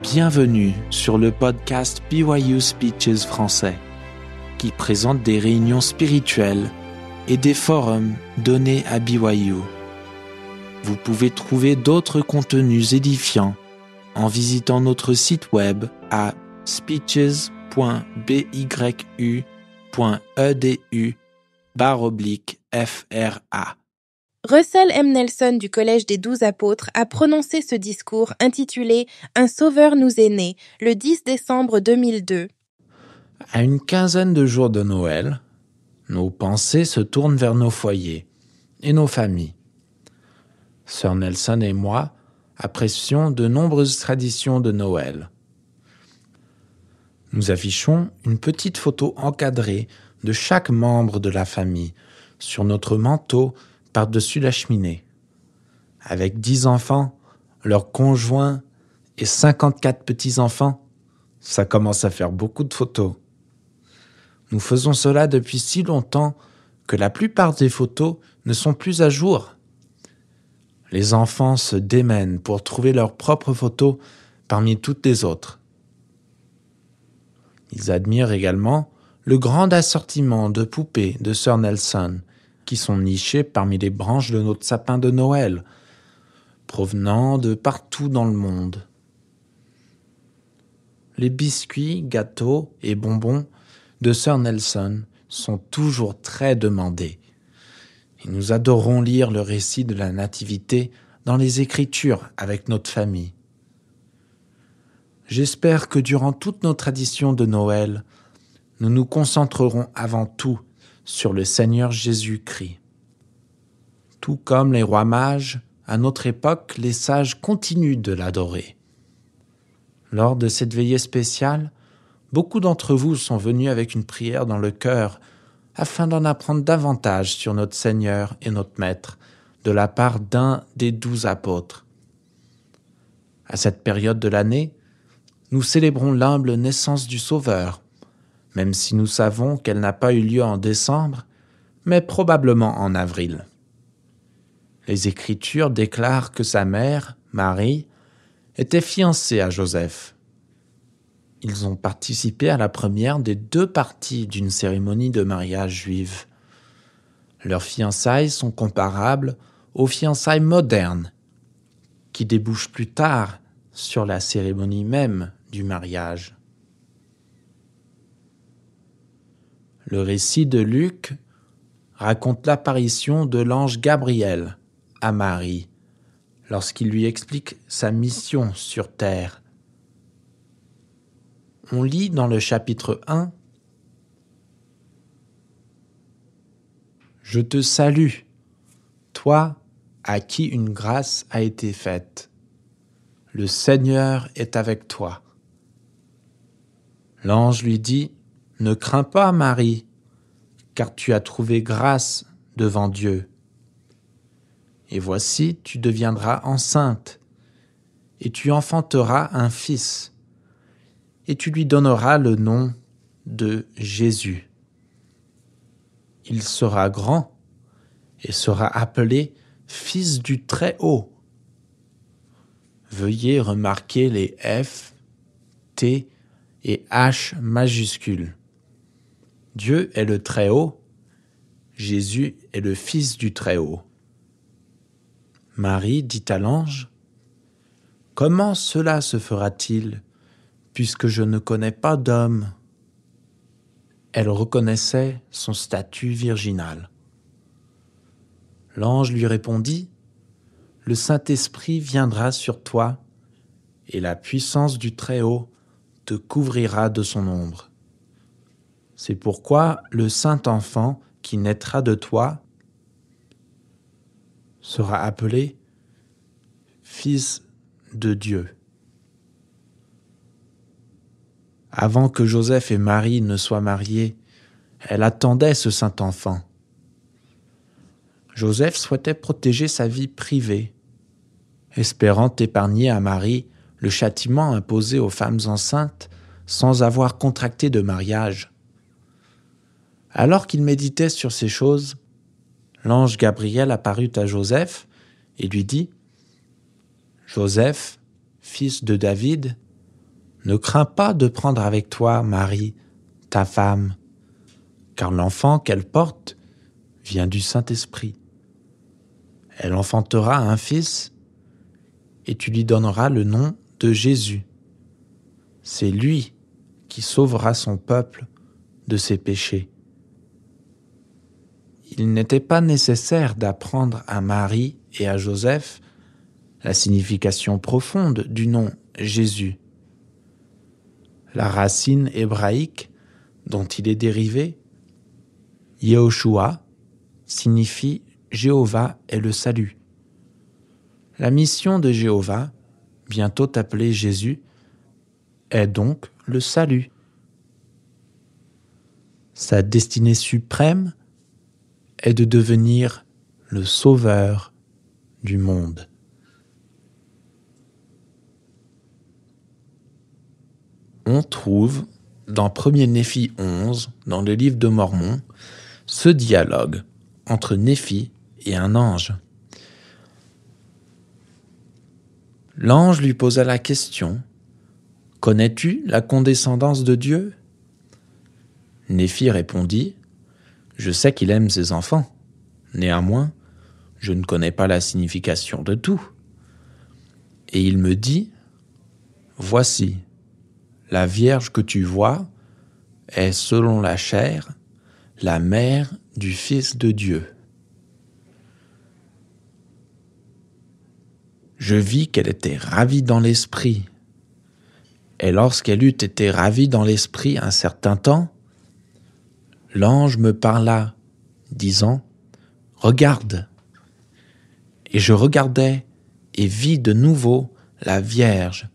Bienvenue sur le podcast BYU Speeches français, qui présente des réunions spirituelles et des forums donnés à BYU. Vous pouvez trouver d'autres contenus édifiants en visitant notre site web à speeches.byu.edu FRA. Russell M. Nelson du Collège des Douze Apôtres a prononcé ce discours intitulé Un Sauveur nous est né le 10 décembre 2002. À une quinzaine de jours de Noël, nos pensées se tournent vers nos foyers et nos familles. Sœur Nelson et moi apprécions de nombreuses traditions de Noël. Nous affichons une petite photo encadrée de chaque membre de la famille sur notre manteau par-dessus la cheminée. Avec dix enfants, leurs conjoints et 54 petits-enfants, ça commence à faire beaucoup de photos. Nous faisons cela depuis si longtemps que la plupart des photos ne sont plus à jour. Les enfants se démènent pour trouver leurs propres photos parmi toutes les autres. Ils admirent également le grand assortiment de poupées de Sir Nelson qui sont nichés parmi les branches de notre sapin de Noël, provenant de partout dans le monde. Les biscuits, gâteaux et bonbons de Sir Nelson sont toujours très demandés. Et nous adorons lire le récit de la Nativité dans les Écritures avec notre famille. J'espère que durant toute nos traditions de Noël, nous nous concentrerons avant tout sur le Seigneur Jésus-Christ. Tout comme les rois mages, à notre époque, les sages continuent de l'adorer. Lors de cette veillée spéciale, beaucoup d'entre vous sont venus avec une prière dans le cœur afin d'en apprendre davantage sur notre Seigneur et notre Maître de la part d'un des douze apôtres. À cette période de l'année, nous célébrons l'humble naissance du Sauveur, même si nous savons qu'elle n'a pas eu lieu en décembre, mais probablement en avril. Les Écritures déclarent que sa mère, Marie, était fiancée à Joseph. Ils ont participé à la première des deux parties d'une cérémonie de mariage juive. Leurs fiançailles sont comparables aux fiançailles modernes, qui débouchent plus tard sur la cérémonie même du mariage. Le récit de Luc raconte l'apparition de l'ange Gabriel à Marie lorsqu'il lui explique sa mission sur terre. On lit dans le chapitre 1 Je te salue, toi à qui une grâce a été faite. Le Seigneur est avec toi. L'ange lui dit ne crains pas, Marie, car tu as trouvé grâce devant Dieu. Et voici, tu deviendras enceinte, et tu enfanteras un fils, et tu lui donneras le nom de Jésus. Il sera grand et sera appelé Fils du Très-Haut. Veuillez remarquer les F, T et H majuscules. Dieu est le Très-Haut, Jésus est le Fils du Très-Haut. Marie dit à l'ange, Comment cela se fera-t-il, puisque je ne connais pas d'homme? Elle reconnaissait son statut virginal. L'ange lui répondit, Le Saint-Esprit viendra sur toi, et la puissance du Très-Haut te couvrira de son ombre. C'est pourquoi le saint enfant qui naîtra de toi sera appelé Fils de Dieu. Avant que Joseph et Marie ne soient mariés, elle attendait ce saint enfant. Joseph souhaitait protéger sa vie privée, espérant épargner à Marie le châtiment imposé aux femmes enceintes sans avoir contracté de mariage. Alors qu'il méditait sur ces choses, l'ange Gabriel apparut à Joseph et lui dit Joseph, fils de David, Ne crains pas de prendre avec toi Marie, ta femme, car l'enfant qu'elle porte vient du Saint-Esprit. Elle enfantera un fils, et tu lui donneras le nom de Jésus. C'est lui qui sauvera son peuple de ses péchés. Il n'était pas nécessaire d'apprendre à Marie et à Joseph la signification profonde du nom Jésus. La racine hébraïque dont il est dérivé, Yehoshua, signifie Jéhovah est le salut. La mission de Jéhovah, bientôt appelée Jésus, est donc le salut. Sa destinée suprême est de devenir le sauveur du monde. On trouve dans 1er Néphi 11, dans le livre de Mormon, ce dialogue entre Néphi et un ange. L'ange lui posa la question Connais-tu la condescendance de Dieu? Néphi répondit Je sais qu'il aime ses enfants. Néanmoins, je ne connais pas la signification de tout. Et il me dit Voici, la Vierge que tu vois est, selon la chair, la mère du Fils de Dieu. Je vis qu'elle était ravie dans l'esprit. Et lorsqu'elle eut été ravie dans l'esprit un certain temps, l'ange me parla, disant, Regarde. Et je regardai et vis de nouveau la Vierge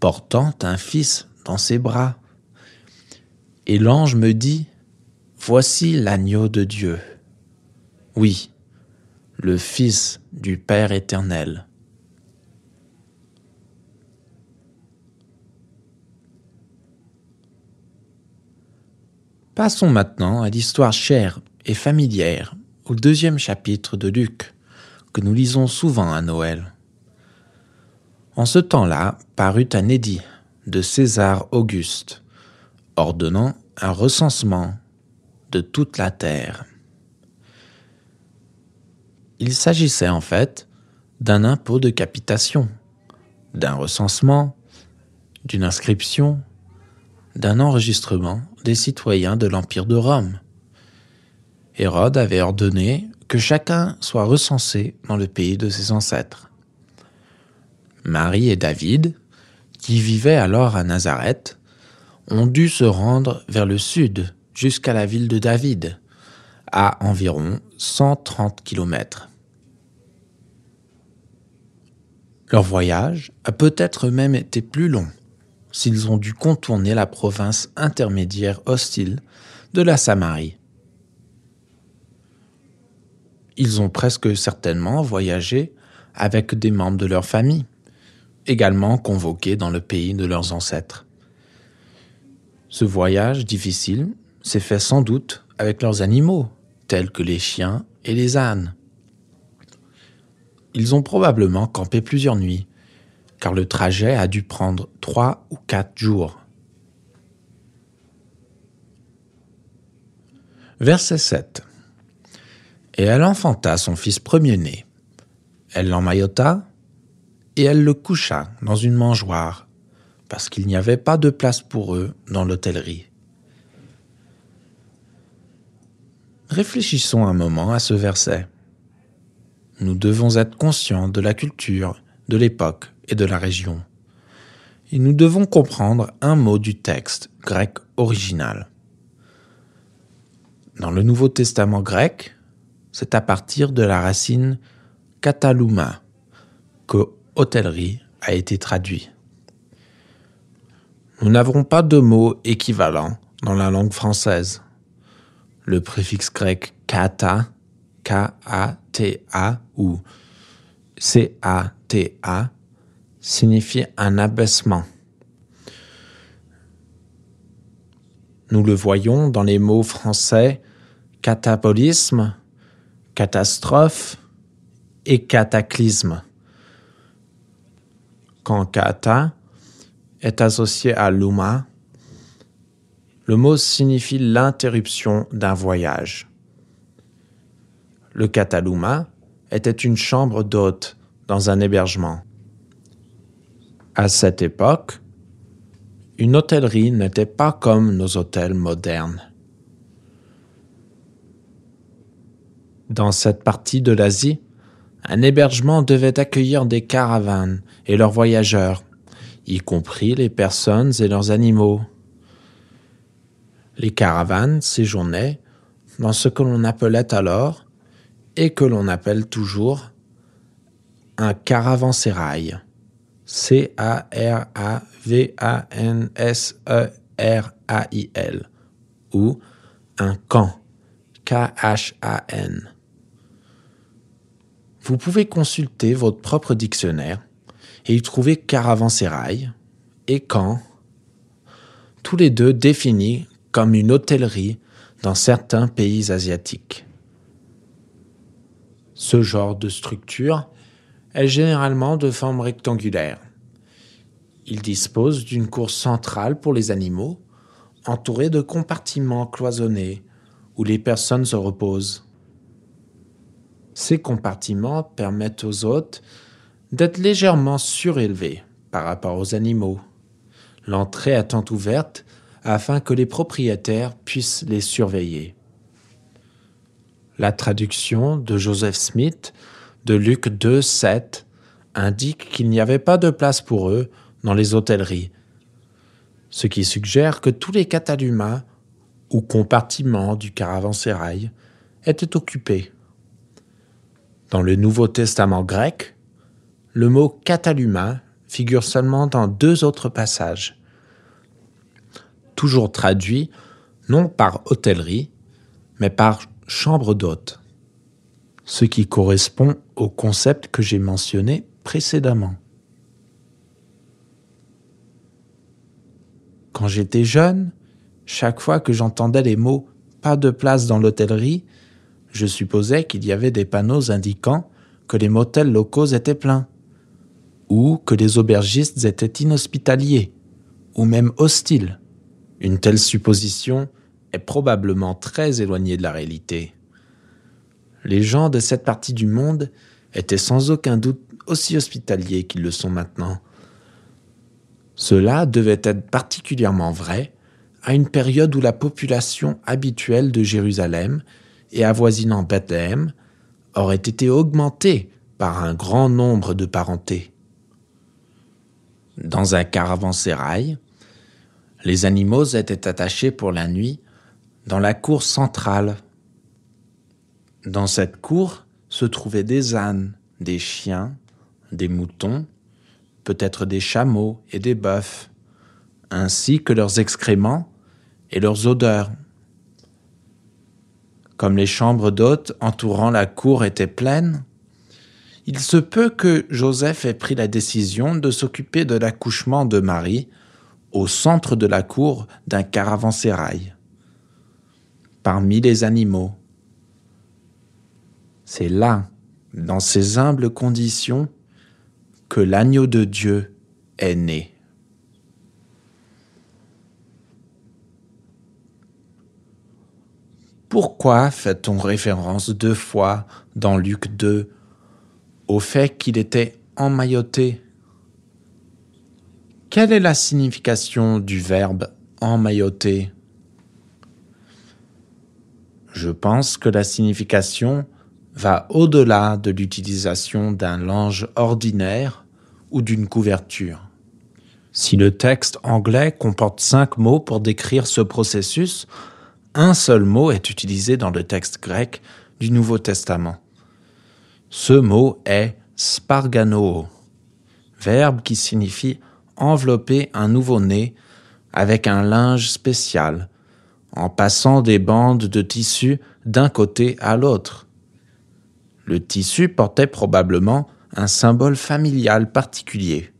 portant un fils dans ses bras. Et l'ange me dit, Voici l'agneau de Dieu. Oui, le Fils du Père éternel. Passons maintenant à l'histoire chère et familière au deuxième chapitre de Luc, que nous lisons souvent à Noël. En ce temps-là parut un édit de César Auguste, ordonnant un recensement de toute la terre. Il s'agissait en fait d'un impôt de capitation, d'un recensement, d'une inscription, d'un enregistrement des citoyens de l'Empire de Rome. Hérode avait ordonné que chacun soit recensé dans le pays de ses ancêtres. Marie et David, qui vivaient alors à Nazareth, ont dû se rendre vers le sud jusqu'à la ville de David, à environ 130 km. Leur voyage a peut-être même été plus long s'ils ont dû contourner la province intermédiaire hostile de la Samarie. Ils ont presque certainement voyagé avec des membres de leur famille, également convoqués dans le pays de leurs ancêtres. Ce voyage difficile s'est fait sans doute avec leurs animaux, tels que les chiens et les ânes. Ils ont probablement campé plusieurs nuits, car le trajet a dû prendre trois ou quatre jours. Verset 7. Et elle enfanta son fils premier-né. Elle l'emmaillota et elle le coucha dans une mangeoire, parce qu'il n'y avait pas de place pour eux dans l'hôtellerie. Réfléchissons un moment à ce verset. Nous devons être conscients de la culture, de l'époque et de la région. Et nous devons comprendre un mot du texte grec original. Dans le Nouveau Testament grec, c'est à partir de la racine kataluma que hôtellerie a été traduit. Nous n'avons pas de mot équivalent dans la langue française le préfixe grec kata, K-A-T-A ou C-A-T-A signifie un abaissement. Nous le voyons dans les mots français catabolisme, catastrophe et cataclysme. Quand kata est associé à luma. Le mot signifie l'interruption d'un voyage. Le kataluma était une chambre d'hôte dans un hébergement. À cette époque, une hôtellerie n'était pas comme nos hôtels modernes. Dans cette partie de l'Asie, un hébergement devait accueillir des caravanes et leurs voyageurs, y compris les personnes et leurs animaux. Les caravanes séjournaient dans ce que l'on appelait alors, et que l'on appelle toujours, un caravansérail. C-A-R-A-V-A-N-S-E-R-A-I-L. Ou un camp. K-H-A-N. Vous pouvez consulter votre propre dictionnaire et y trouver caravansérail et camp, tous les deux définis comme une hôtellerie dans certains pays asiatiques. Ce genre de structure est généralement de forme rectangulaire. Il dispose d'une cour centrale pour les animaux, entourée de compartiments cloisonnés où les personnes se reposent. Ces compartiments permettent aux hôtes d'être légèrement surélevés par rapport aux animaux, l'entrée étant ouverte afin que les propriétaires puissent les surveiller. La traduction de Joseph Smith de Luc 2, 7 indique qu'il n'y avait pas de place pour eux dans les hôtelleries, ce qui suggère que tous les catalumas ou compartiments du caravansérail étaient occupés. Dans le Nouveau Testament grec, le mot cataluma figure seulement dans deux autres passages, toujours traduit non par hôtellerie, mais par chambre d'hôte, ce qui correspond au concept que j'ai mentionné précédemment. Quand j'étais jeune, chaque fois que j'entendais les mots pas de place dans l'hôtellerie, je supposais qu'il y avait des panneaux indiquant que les motels locaux étaient pleins, ou que les aubergistes étaient inhospitaliers, ou même hostiles. Une telle supposition est probablement très éloignée de la réalité. Les gens de cette partie du monde étaient sans aucun doute aussi hospitaliers qu'ils le sont maintenant. Cela devait être particulièrement vrai à une période où la population habituelle de Jérusalem et avoisinant Bethléem aurait été augmentée par un grand nombre de parentés. Dans un caravansérail, les animaux étaient attachés pour la nuit dans la cour centrale. Dans cette cour se trouvaient des ânes, des chiens, des moutons, peut-être des chameaux et des bœufs, ainsi que leurs excréments et leurs odeurs. Comme les chambres d'hôtes entourant la cour étaient pleines, il se peut que Joseph ait pris la décision de s'occuper de l'accouchement de Marie au centre de la cour d'un caravansérail, parmi les animaux. C'est là, dans ces humbles conditions, que l'agneau de Dieu est né. Pourquoi fait-on référence deux fois dans Luc 2 au fait qu'il était emmailloté? Quelle est la signification du verbe emmailloté? Je pense que la signification va au-delà de l'utilisation d'un linge ordinaire ou d'une couverture. Si le texte anglais comporte cinq mots pour décrire ce processus, un seul mot est utilisé dans le texte grec du Nouveau Testament. Ce mot est spargano, verbe qui signifie envelopper un nouveau-né avec un linge spécial, en passant des bandes de tissu d'un côté à l'autre. Le tissu portait probablement un symbole familial particulier.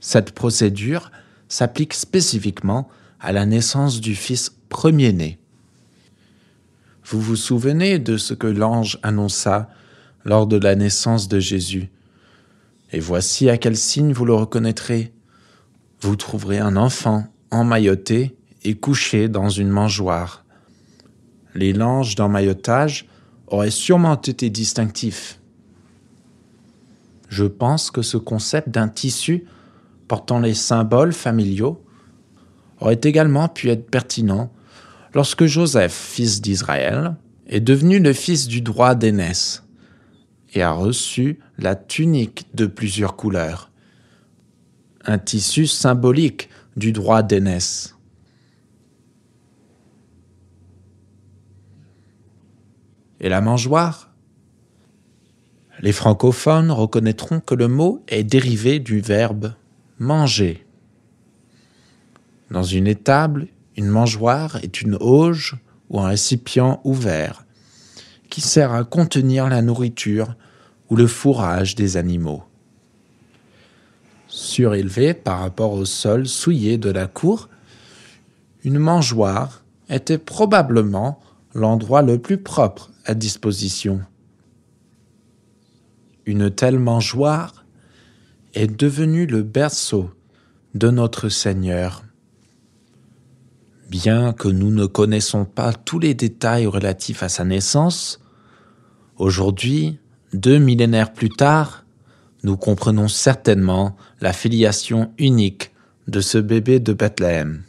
Cette procédure s'applique spécifiquement à la naissance du fils premier-né. Vous vous souvenez de ce que l'ange annonça lors de la naissance de Jésus? Et voici à quel signe vous le reconnaîtrez. vous trouverez un enfant emmailloté et couché dans une mangeoire. Les langes d'emmaillotage auraient sûrement été distinctifs. Je pense que ce concept d'un tissu portant les symboles familiaux aurait également pu être pertinent lorsque Joseph, fils d'Israël, est devenu le fils du droit d'aînesse et a reçu la tunique de plusieurs couleurs, un tissu symbolique du droit d'aînesse. Et la mangeoire Les francophones reconnaîtront que le mot est dérivé du verbe manger. Dans une étable, une mangeoire est une auge ou un récipient ouvert qui sert à contenir la nourriture ou le fourrage des animaux. Surélevé par rapport au sol souillé de la cour, une mangeoire était probablement l'endroit le plus propre à disposition. Une telle mangeoire est devenue le berceau de notre Seigneur. Bien que nous ne connaissons pas tous les détails relatifs à sa naissance, aujourd'hui, deux millénaires plus tard, nous comprenons certainement la filiation unique de ce bébé de Bethléem.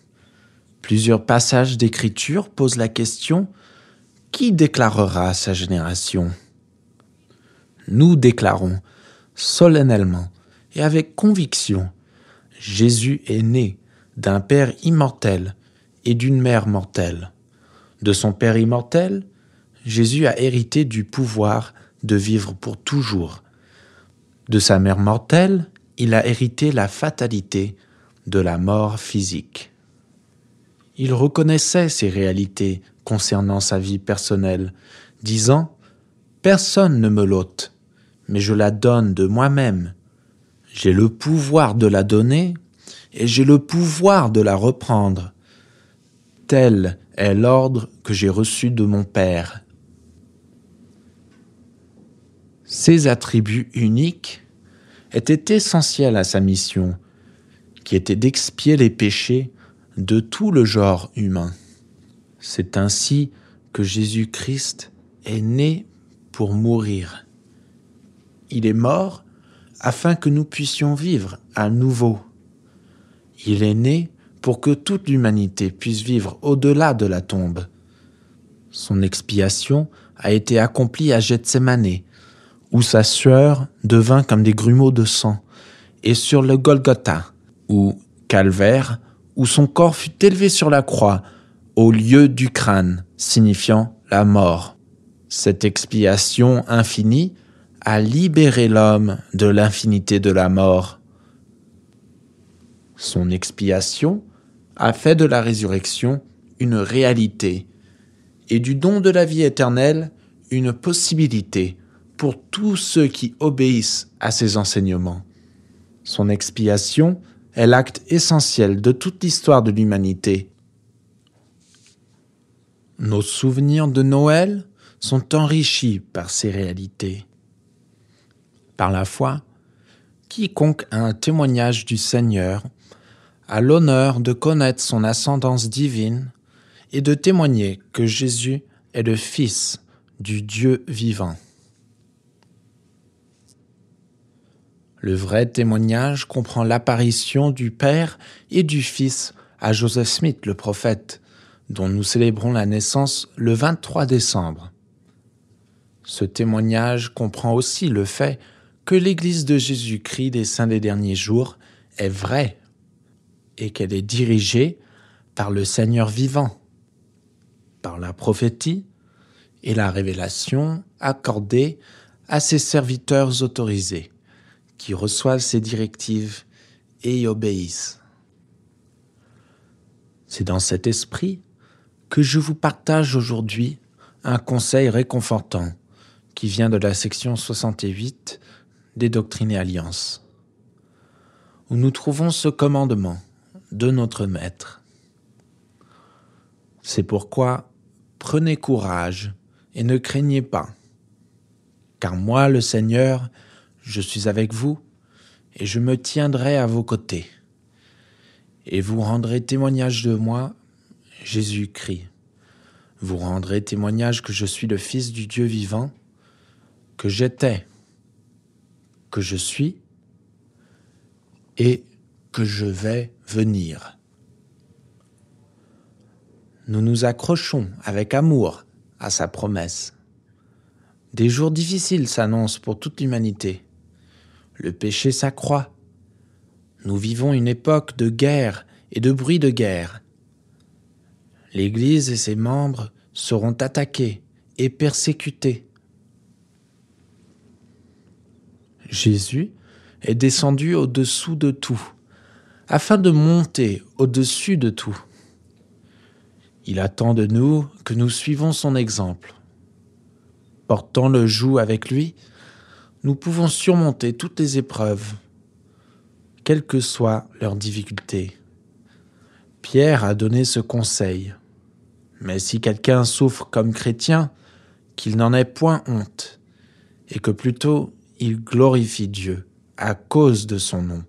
Plusieurs passages d'écriture posent la question qui déclarera sa génération? Nous déclarons solennellement et avec conviction Jésus est né d'un Père immortel et d'une Mère mortelle. De son Père immortel, Jésus a hérité du pouvoir de vivre pour toujours. De sa mère mortelle, il a hérité la fatalité de la mort physique. Il reconnaissait ces réalités concernant sa vie personnelle, disant Personne ne me l'ôte, mais je la donne de moi-même. J'ai le pouvoir de la donner et j'ai le pouvoir de la reprendre. Tel est l'ordre que j'ai reçu de mon Père. Ces attributs uniques étaient essentiels à sa mission, qui était d'expier les péchés de tout le genre humain. C'est ainsi que Jésus-Christ est né pour mourir. Il est mort afin que nous puissions vivre à nouveau. Il est né pour que toute l'humanité puisse vivre au-delà de la tombe. Son expiation a été accomplie à Gethsemane, où sa sueur devint comme des grumeaux de sang, et sur le Golgotha, ou calvaire, où son corps fut élevé sur la croix, au lieu du crâne, signifiant la mort. Cette expiation infinie a libéré l'homme de l'infinité de la mort. Son expiation a fait de la résurrection une réalité et du don de la vie éternelle une possibilité pour tous ceux qui obéissent à ses enseignements. Son expiation est l'acte essentiel de toute l'histoire de l'humanité. Nos souvenirs de Noël sont enrichis par ces réalités. Par la foi, quiconque a un témoignage du Seigneur a l'honneur de connaître son ascendance divine et de témoigner que Jésus est le Fils du Dieu vivant. Le vrai témoignage comprend l'apparition du Père et du Fils à Joseph Smith, le prophète, dont nous célébrons la naissance le 23 décembre. Ce témoignage comprend aussi le fait que l'Église de Jésus-Christ des saints des derniers jours est vraie et qu'elle est dirigée par le Seigneur vivant, par la prophétie et la révélation accordée à ses serviteurs autorisés qui reçoivent ces directives et y obéissent. C'est dans cet esprit que je vous partage aujourd'hui un conseil réconfortant qui vient de la section 68 des Doctrines et Alliances, où nous trouvons ce commandement de notre Maître. C'est pourquoi prenez courage et ne craignez pas, car moi le Seigneur je suis avec vous, et je me tiendrai à vos côtés. Et vous rendrez témoignage de moi, Jésus-Christ. Vous rendrez témoignage que je suis le Fils du Dieu vivant, que j'étais, que je suis et que je vais venir. Nous nous accrochons avec amour à sa promesse. Des jours difficiles s'annoncent pour toute l'humanité. Le péché s'accroît. Nous vivons une époque de guerre et de bruit de guerre. L'Église et ses membres seront attaqués et persécutés. Jésus est descendu au-dessous de tout, afin de monter au-dessus de tout. Il attend de nous que nous suivons son exemple. Portant le joug avec lui, nous pouvons surmonter toutes les épreuves, quelles que soient leurs difficultés. Pierre a donné ce conseil. Mais si quelqu'un souffre comme chrétien, qu'il n'en ait point honte, et que plutôt il glorifie Dieu à cause de son nom.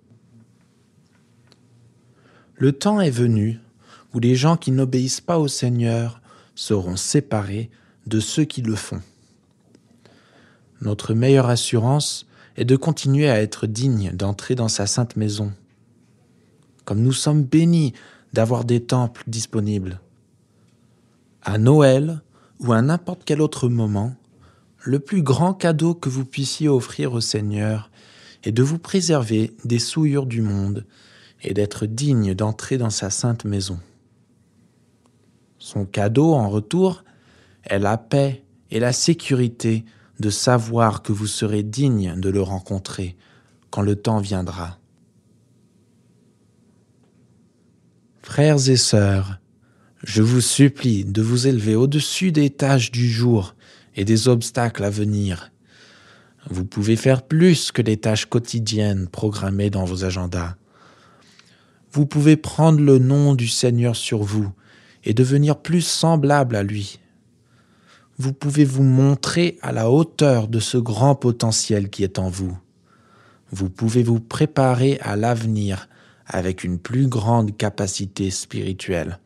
Le temps est venu où les gens qui n'obéissent pas au Seigneur seront séparés de ceux qui le font. Notre meilleure assurance est de continuer à être dignes d'entrer dans sa sainte maison. Comme nous sommes bénis d'avoir des temples disponibles. À Noël ou à n'importe quel autre moment, le plus grand cadeau que vous puissiez offrir au Seigneur est de vous préserver des souillures du monde et d'être digne d'entrer dans sa sainte maison. Son cadeau, en retour, est la paix et la sécurité de savoir que vous serez digne de le rencontrer quand le temps viendra. Frères et sœurs, je vous supplie de vous élever au-dessus des tâches du jour et des obstacles à venir. Vous pouvez faire plus que les tâches quotidiennes programmées dans vos agendas. Vous pouvez prendre le nom du Seigneur sur vous et devenir plus semblable à lui. Vous pouvez vous montrer à la hauteur de ce grand potentiel qui est en vous. Vous pouvez vous préparer à l'avenir avec une plus grande capacité spirituelle.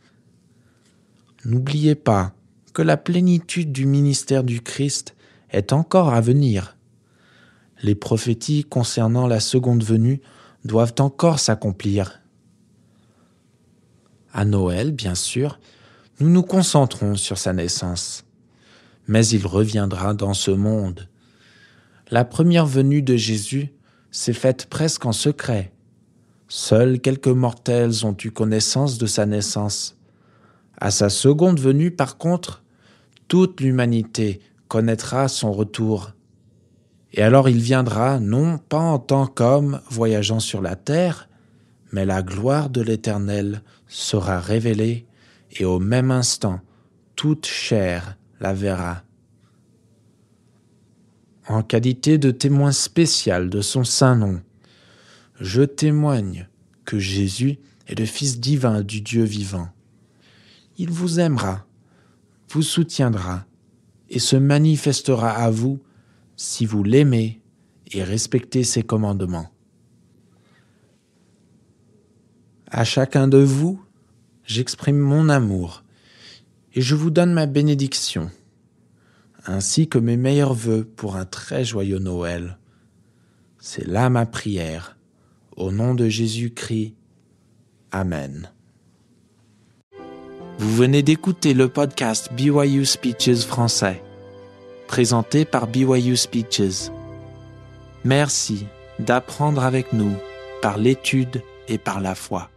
N'oubliez pas que la plénitude du ministère du Christ est encore à venir. Les prophéties concernant la seconde venue doivent encore s'accomplir. À Noël, bien sûr, nous nous concentrons sur sa naissance. Mais il reviendra dans ce monde. La première venue de Jésus s'est faite presque en secret. Seuls quelques mortels ont eu connaissance de sa naissance. À sa seconde venue, par contre, toute l'humanité connaîtra son retour. Et alors il viendra non pas en tant qu'homme voyageant sur la terre, mais la gloire de l'Éternel sera révélée et au même instant toute chair la verra. En qualité de témoin spécial de son saint nom, je témoigne que Jésus est le Fils divin du Dieu vivant. Il vous aimera, vous soutiendra et se manifestera à vous si vous l'aimez et respectez ses commandements. À chacun de vous, j'exprime mon amour et je vous donne ma bénédiction, ainsi que mes meilleurs voeux pour un très joyeux Noël. C'est là ma prière. Au nom de Jésus-Christ. Amen. Vous venez d'écouter le podcast BYU Speeches français, présenté par BYU Speeches. Merci d'apprendre avec nous par l'étude et par la foi.